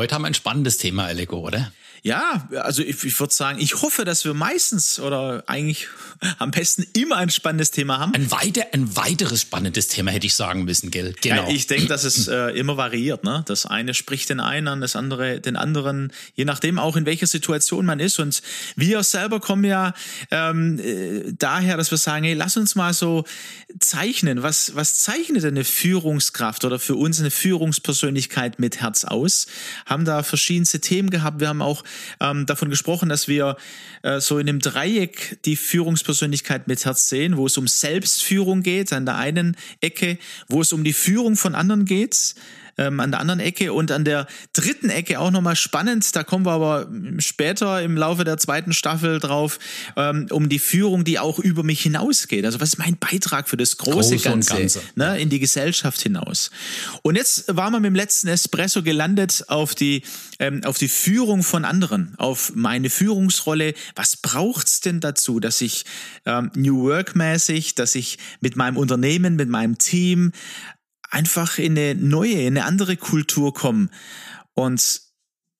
Heute haben wir ein spannendes Thema, Aleko, oder? Ja, also ich, ich würde sagen, ich hoffe, dass wir meistens oder eigentlich am besten immer ein spannendes Thema haben. Ein, weiter, ein weiteres spannendes Thema hätte ich sagen müssen, gell? Genau. Ja, ich denke, dass es äh, immer variiert. Ne? Das eine spricht den einen an, das andere den anderen, je nachdem auch in welcher Situation man ist. Und wir selber kommen ja ähm, äh, daher, dass wir sagen, hey, lass uns mal so zeichnen. Was, was zeichnet eine Führungskraft oder für uns eine Führungspersönlichkeit mit Herz aus? Haben da verschiedenste Themen gehabt. Wir haben auch ähm, davon gesprochen, dass wir äh, so in einem Dreieck die Führungspersönlichkeit mit Herz sehen, wo es um Selbstführung geht an der einen Ecke, wo es um die Führung von anderen geht, ähm, an der anderen Ecke und an der dritten Ecke auch nochmal spannend, da kommen wir aber später im Laufe der zweiten Staffel drauf, ähm, um die Führung, die auch über mich hinausgeht. Also was ist mein Beitrag für das große Groß Ganze, Ganze. Ne, in die Gesellschaft hinaus. Und jetzt waren wir mit dem letzten Espresso gelandet auf die, ähm, auf die Führung von anderen, auf meine Führungsrolle. Was braucht's denn dazu, dass ich ähm, New Work mäßig, dass ich mit meinem Unternehmen, mit meinem Team einfach in eine neue, in eine andere Kultur kommen. Und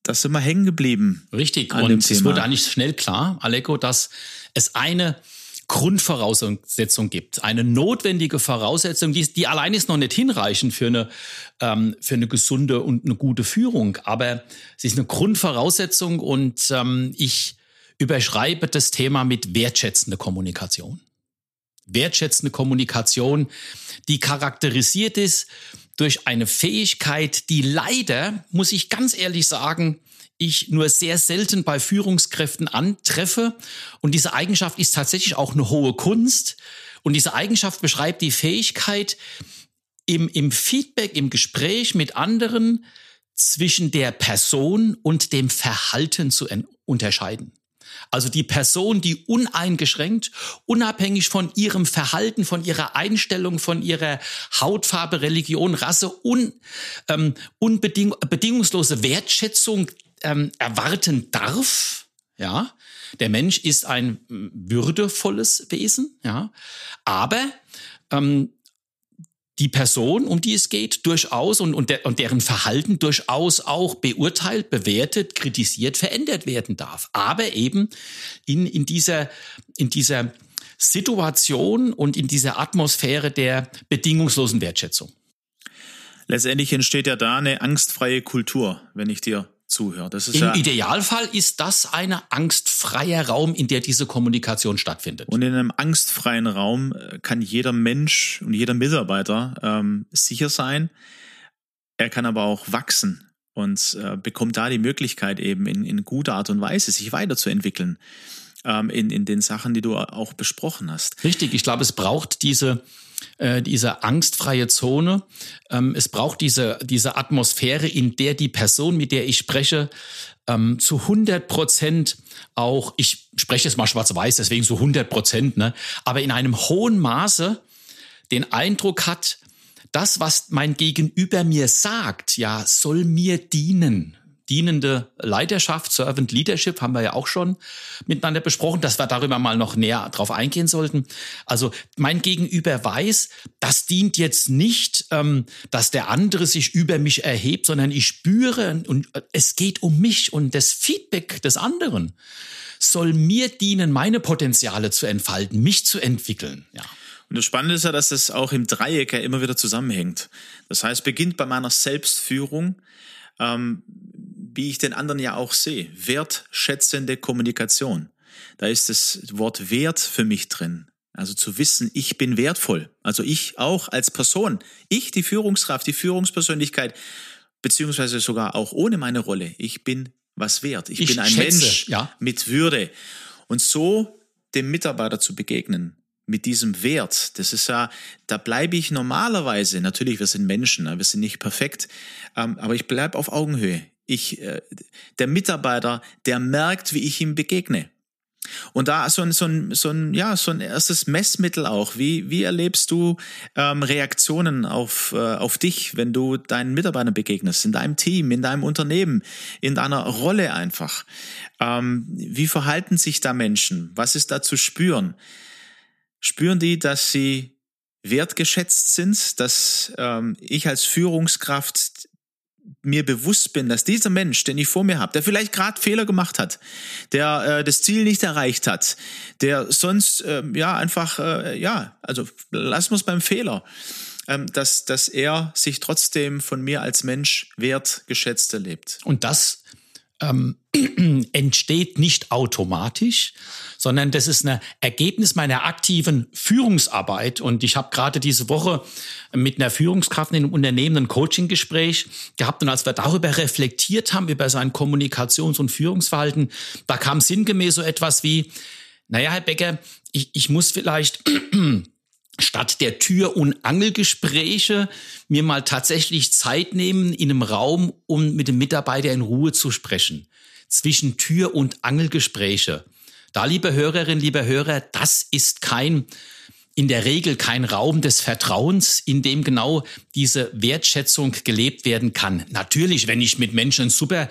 da sind wir hängen geblieben. Richtig. Und es wurde eigentlich schnell klar, Aleko, dass es eine Grundvoraussetzung gibt, eine notwendige Voraussetzung, die, die allein ist noch nicht hinreichend für eine, ähm, für eine gesunde und eine gute Führung, aber es ist eine Grundvoraussetzung und ähm, ich überschreibe das Thema mit wertschätzende Kommunikation wertschätzende Kommunikation, die charakterisiert ist durch eine Fähigkeit, die leider, muss ich ganz ehrlich sagen, ich nur sehr selten bei Führungskräften antreffe. Und diese Eigenschaft ist tatsächlich auch eine hohe Kunst. Und diese Eigenschaft beschreibt die Fähigkeit, im, im Feedback, im Gespräch mit anderen zwischen der Person und dem Verhalten zu unterscheiden. Also die Person, die uneingeschränkt, unabhängig von ihrem Verhalten, von ihrer Einstellung, von ihrer Hautfarbe, Religion, Rasse, un, ähm, unbeding bedingungslose Wertschätzung ähm, erwarten darf. Ja, der Mensch ist ein würdevolles Wesen. Ja, aber ähm, die Person, um die es geht, durchaus und, und, der, und deren Verhalten durchaus auch beurteilt, bewertet, kritisiert, verändert werden darf. Aber eben in, in, dieser, in dieser Situation und in dieser Atmosphäre der bedingungslosen Wertschätzung. Letztendlich entsteht ja da eine angstfreie Kultur, wenn ich dir zuhört. Im ja Idealfall ist das ein angstfreier Raum, in der diese Kommunikation stattfindet. Und in einem angstfreien Raum äh, kann jeder Mensch und jeder Mitarbeiter ähm, sicher sein. Er kann aber auch wachsen und äh, bekommt da die Möglichkeit eben in, in guter Art und Weise sich weiterzuentwickeln ähm, in, in den Sachen, die du auch besprochen hast. Richtig, ich glaube, es braucht diese äh, diese angstfreie Zone. Ähm, es braucht diese, diese Atmosphäre, in der die Person, mit der ich spreche, ähm, zu 100 Prozent auch, ich spreche jetzt mal schwarz-weiß, deswegen so 100 Prozent, ne, aber in einem hohen Maße den Eindruck hat, das, was mein Gegenüber mir sagt, ja, soll mir dienen dienende Leiterschaft, Servant Leadership, haben wir ja auch schon miteinander besprochen, dass wir darüber mal noch näher drauf eingehen sollten. Also mein Gegenüber weiß, das dient jetzt nicht, ähm, dass der andere sich über mich erhebt, sondern ich spüre und es geht um mich und das Feedback des anderen soll mir dienen, meine Potenziale zu entfalten, mich zu entwickeln. Ja. Und das Spannende ist ja, dass es auch im Dreieck ja immer wieder zusammenhängt. Das heißt, beginnt bei meiner Selbstführung, ähm, wie ich den anderen ja auch sehe. Wertschätzende Kommunikation. Da ist das Wort Wert für mich drin. Also zu wissen, ich bin wertvoll. Also ich auch als Person. Ich, die Führungskraft, die Führungspersönlichkeit, beziehungsweise sogar auch ohne meine Rolle. Ich bin was wert. Ich, ich bin ein schätze, Mensch ja. mit Würde. Und so dem Mitarbeiter zu begegnen, mit diesem Wert, das ist ja, da bleibe ich normalerweise, natürlich, wir sind Menschen, ne, wir sind nicht perfekt, ähm, aber ich bleibe auf Augenhöhe. Ich, äh, der Mitarbeiter, der merkt, wie ich ihm begegne. Und da so ein, so ein, so ein, ja, so ein erstes Messmittel auch. Wie, wie erlebst du ähm, Reaktionen auf, äh, auf dich, wenn du deinen Mitarbeitern begegnest, in deinem Team, in deinem Unternehmen, in deiner Rolle einfach? Ähm, wie verhalten sich da Menschen? Was ist da zu spüren? Spüren die, dass sie wertgeschätzt sind, dass ähm, ich als Führungskraft mir bewusst bin, dass dieser Mensch, den ich vor mir habe, der vielleicht gerade Fehler gemacht hat, der äh, das Ziel nicht erreicht hat, der sonst äh, ja einfach äh, ja, also lassen wir es beim Fehler, ähm, dass dass er sich trotzdem von mir als Mensch wertgeschätzt erlebt. Und das ähm, entsteht nicht automatisch, sondern das ist ein Ergebnis meiner aktiven Führungsarbeit. Und ich habe gerade diese Woche mit einer Führungskraft in einem Unternehmen ein Coaching-Gespräch gehabt. Und als wir darüber reflektiert haben, über sein Kommunikations- und Führungsverhalten, da kam sinngemäß so etwas wie, naja, Herr Becker, ich, ich muss vielleicht statt der Tür- und Angelgespräche mir mal tatsächlich Zeit nehmen in einem Raum, um mit dem Mitarbeiter in Ruhe zu sprechen. Zwischen Tür- und Angelgespräche. Da, liebe Hörerinnen, liebe Hörer, das ist kein, in der Regel kein Raum des Vertrauens, in dem genau diese Wertschätzung gelebt werden kann. Natürlich, wenn ich mit Menschen ein super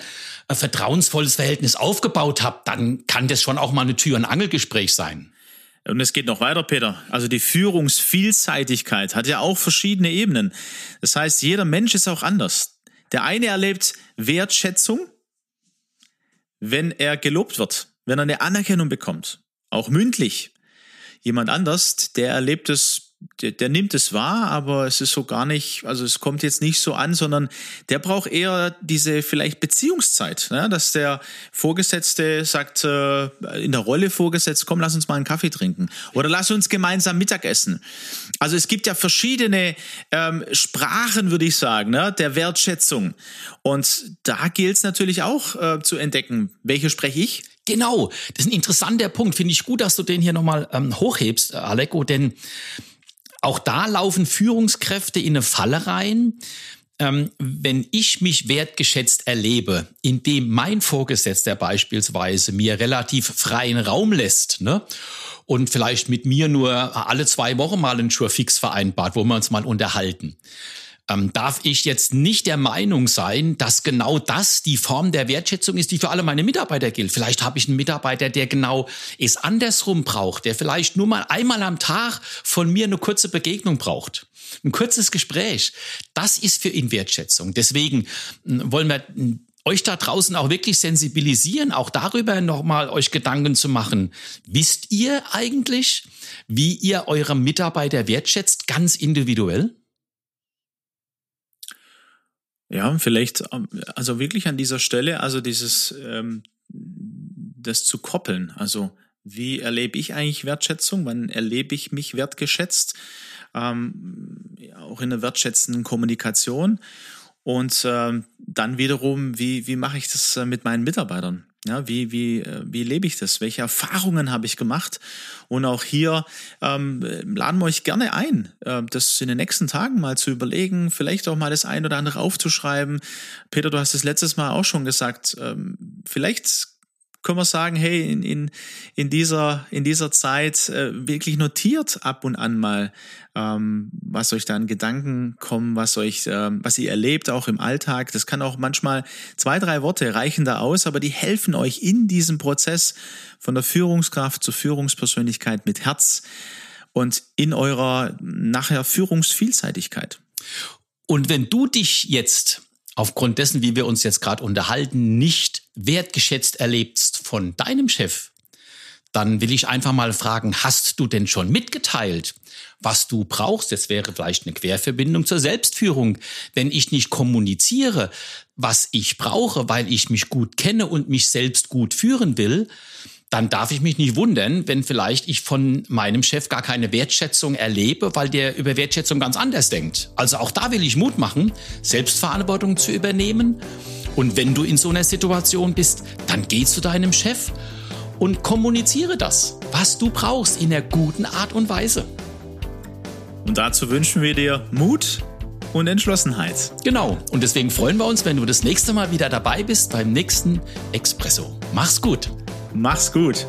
äh, vertrauensvolles Verhältnis aufgebaut habe, dann kann das schon auch mal eine Tür- und Angelgespräch sein. Und es geht noch weiter, Peter. Also die Führungsvielseitigkeit hat ja auch verschiedene Ebenen. Das heißt, jeder Mensch ist auch anders. Der eine erlebt Wertschätzung, wenn er gelobt wird, wenn er eine Anerkennung bekommt, auch mündlich. Jemand anders, der erlebt es der, der nimmt es wahr, aber es ist so gar nicht, also es kommt jetzt nicht so an, sondern der braucht eher diese vielleicht Beziehungszeit, ne? dass der Vorgesetzte sagt, äh, in der Rolle vorgesetzt, komm, lass uns mal einen Kaffee trinken oder lass uns gemeinsam Mittagessen. Also es gibt ja verschiedene ähm, Sprachen, würde ich sagen, ne? der Wertschätzung. Und da gilt es natürlich auch äh, zu entdecken, welche spreche ich? Genau, das ist ein interessanter Punkt. Finde ich gut, dass du den hier nochmal ähm, hochhebst, Aleko, denn auch da laufen Führungskräfte in eine Falle rein. Ähm, wenn ich mich wertgeschätzt erlebe, indem mein Vorgesetzter beispielsweise mir relativ freien Raum lässt, ne? Und vielleicht mit mir nur alle zwei Wochen mal einen Sure-Fix vereinbart, wo wir uns mal unterhalten ähm, darf ich jetzt nicht der Meinung sein, dass genau das die Form der Wertschätzung ist, die für alle meine Mitarbeiter gilt. Vielleicht habe ich einen Mitarbeiter, der genau es andersrum braucht, der vielleicht nur mal einmal am Tag von mir eine kurze Begegnung braucht. Ein kurzes Gespräch. Das ist für ihn Wertschätzung. Deswegen hm, wollen wir hm, euch da draußen auch wirklich sensibilisieren, auch darüber nochmal euch Gedanken zu machen. Wisst ihr eigentlich, wie ihr eure Mitarbeiter wertschätzt, ganz individuell? Ja, vielleicht, ähm, also wirklich an dieser Stelle, also dieses, ähm, das zu koppeln. Also wie erlebe ich eigentlich Wertschätzung? Wann erlebe ich mich wertgeschätzt? Ähm, auch in der wertschätzenden Kommunikation. Und ähm, dann wiederum, wie, wie mache ich das äh, mit meinen Mitarbeitern? Ja, wie, wie, äh, wie lebe ich das? Welche Erfahrungen habe ich gemacht? Und auch hier ähm, laden wir euch gerne ein, äh, das in den nächsten Tagen mal zu überlegen, vielleicht auch mal das ein oder andere aufzuschreiben. Peter, du hast es letztes Mal auch schon gesagt, ähm, vielleicht können wir sagen, hey, in, in, in, dieser, in dieser Zeit äh, wirklich notiert ab und an mal, ähm, was euch da an Gedanken kommen, was euch, ähm, was ihr erlebt, auch im Alltag. Das kann auch manchmal zwei, drei Worte reichen da aus, aber die helfen euch in diesem Prozess von der Führungskraft zur Führungspersönlichkeit mit Herz und in eurer nachher Führungsvielseitigkeit. Und wenn du dich jetzt aufgrund dessen, wie wir uns jetzt gerade unterhalten, nicht wertgeschätzt erlebst von deinem Chef, dann will ich einfach mal fragen, hast du denn schon mitgeteilt, was du brauchst? Das wäre vielleicht eine Querverbindung zur Selbstführung. Wenn ich nicht kommuniziere, was ich brauche, weil ich mich gut kenne und mich selbst gut führen will, dann darf ich mich nicht wundern, wenn vielleicht ich von meinem Chef gar keine Wertschätzung erlebe, weil der über Wertschätzung ganz anders denkt. Also auch da will ich Mut machen, Selbstverantwortung zu übernehmen Und wenn du in so einer Situation bist, dann geh zu deinem Chef und kommuniziere das, was du brauchst, in einer guten Art und Weise. Und dazu wünschen wir dir Mut und Entschlossenheit. Genau. Und deswegen freuen wir uns, wenn du das nächste Mal wieder dabei bist beim nächsten Expresso. Mach's gut. Mach's gut.